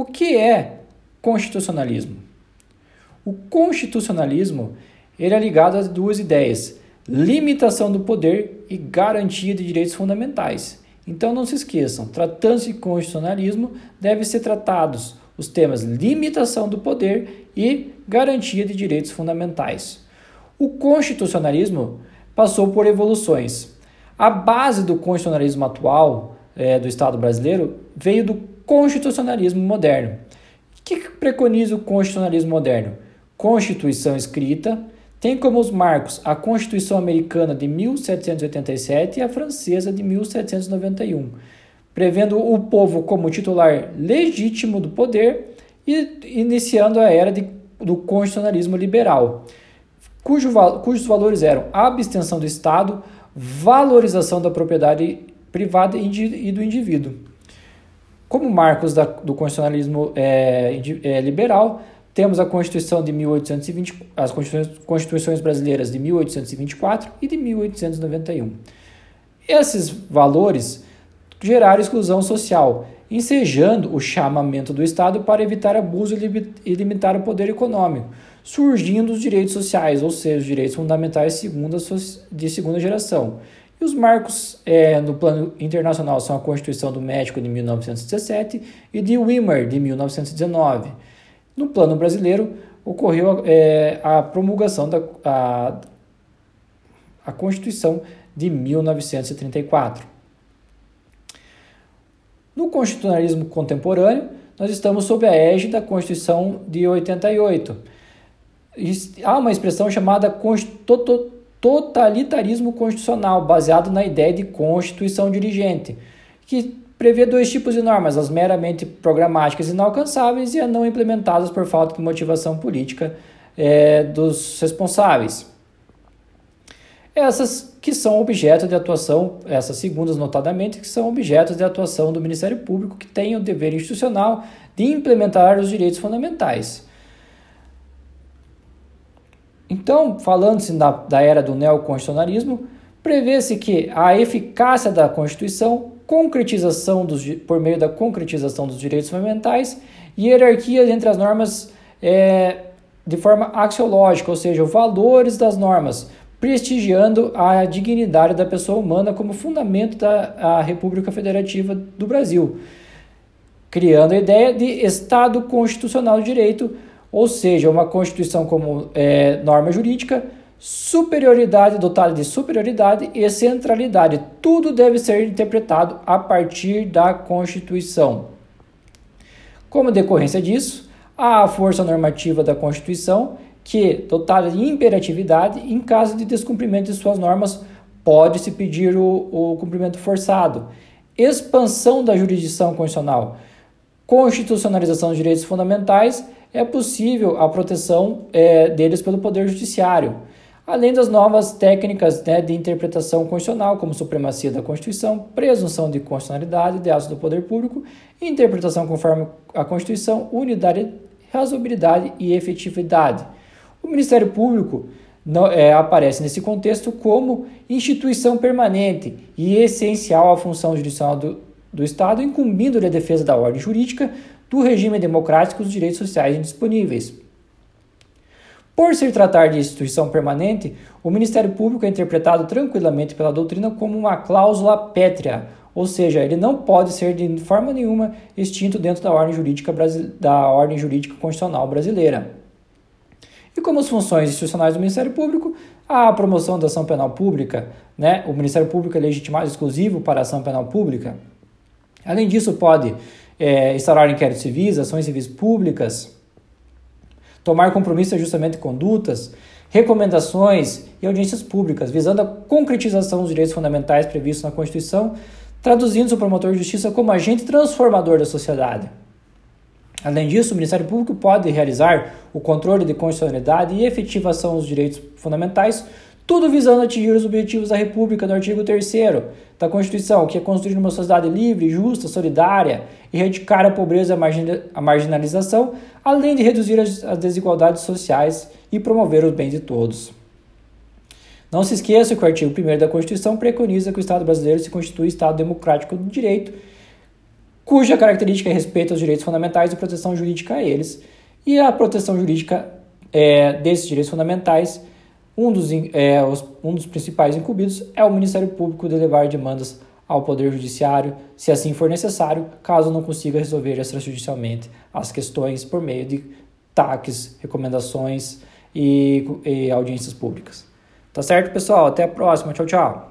O que é constitucionalismo? O constitucionalismo ele é ligado a duas ideias: limitação do poder e garantia de direitos fundamentais. Então não se esqueçam, tratando-se de constitucionalismo, devem ser tratados os temas limitação do poder e garantia de direitos fundamentais. O constitucionalismo passou por evoluções. A base do constitucionalismo atual é, do Estado brasileiro veio do constitucionalismo moderno. O que preconiza o constitucionalismo moderno? Constituição escrita, tem como os marcos a Constituição Americana de 1787 e a Francesa de 1791, prevendo o povo como titular legítimo do poder e iniciando a era de, do constitucionalismo liberal, cujo, cujos valores eram a abstenção do Estado, valorização da propriedade privada e do indivíduo. Como marcos da, do constitucionalismo é, é, liberal, temos a Constituição de 1820, as Constituições brasileiras de 1824 e de 1891. Esses valores geraram exclusão social, ensejando o chamamento do Estado para evitar abuso e limitar o poder econômico, surgindo os direitos sociais, ou seja, os direitos fundamentais de segunda geração. E os marcos é, no plano internacional são a Constituição do México de 1917 e de Weimar de 1919. No plano brasileiro, ocorreu é, a promulgação da a, a Constituição de 1934. No constitucionalismo contemporâneo, nós estamos sob a égide da Constituição de 88. Há uma expressão chamada totalitarismo constitucional, baseado na ideia de constituição dirigente, que prevê dois tipos de normas, as meramente programáticas inalcançáveis e as não implementadas por falta de motivação política é, dos responsáveis. Essas que são objeto de atuação, essas segundas notadamente, que são objetos de atuação do Ministério Público, que tem o dever institucional de implementar os direitos fundamentais. Então, falando-se da, da era do neoconstitucionalismo, prevê-se que a eficácia da Constituição, concretização dos, por meio da concretização dos direitos fundamentais e hierarquia entre as normas é, de forma axiológica, ou seja, valores das normas, prestigiando a dignidade da pessoa humana como fundamento da República Federativa do Brasil, criando a ideia de Estado Constitucional de Direito, ou seja, uma Constituição como é, norma jurídica, superioridade dotada de superioridade e centralidade. Tudo deve ser interpretado a partir da Constituição. Como decorrência disso, a força normativa da Constituição que, dotada de imperatividade, em caso de descumprimento de suas normas, pode-se pedir o, o cumprimento forçado. Expansão da jurisdição constitucional. Constitucionalização dos direitos fundamentais é possível a proteção é, deles pelo Poder Judiciário, além das novas técnicas né, de interpretação constitucional, como supremacia da Constituição, presunção de constitucionalidade de atos do poder público, interpretação conforme a Constituição, unidade, razoabilidade e efetividade. O Ministério Público não, é, aparece nesse contexto como instituição permanente e essencial à função judicial do, do Estado, incumbindo-lhe a defesa da ordem jurídica, do regime democrático dos direitos sociais indisponíveis. Por se tratar de instituição permanente, o Ministério Público é interpretado tranquilamente pela doutrina como uma cláusula pétrea, ou seja, ele não pode ser de forma nenhuma extinto dentro da ordem jurídica, da ordem jurídica constitucional brasileira. E como as funções institucionais do Ministério Público, a promoção da ação penal pública, né? o Ministério Público é legitimado exclusivo para a ação penal pública. Além disso, pode é, instaurar inquéritos civis, ações civis públicas, tomar compromisso de condutas, recomendações e audiências públicas, visando a concretização dos direitos fundamentais previstos na Constituição, traduzindo o promotor de justiça como agente transformador da sociedade. Além disso, o Ministério Público pode realizar o controle de constitucionalidade e efetivação dos direitos fundamentais, tudo visando atingir os objetivos da República no artigo 3 da Constituição, que é construir uma sociedade livre, justa, solidária, erradicar a pobreza e a marginalização, além de reduzir as desigualdades sociais e promover os bens de todos. Não se esqueça que o artigo 1 da Constituição preconiza que o Estado brasileiro se constitui Estado democrático do direito cuja característica é respeito aos direitos fundamentais e proteção jurídica a eles. E a proteção jurídica é, desses direitos fundamentais, um dos, é, os, um dos principais incumbidos é o Ministério Público de levar demandas ao Poder Judiciário, se assim for necessário, caso não consiga resolver extrajudicialmente as questões por meio de taques, recomendações e, e audiências públicas. Tá certo, pessoal? Até a próxima. Tchau, tchau.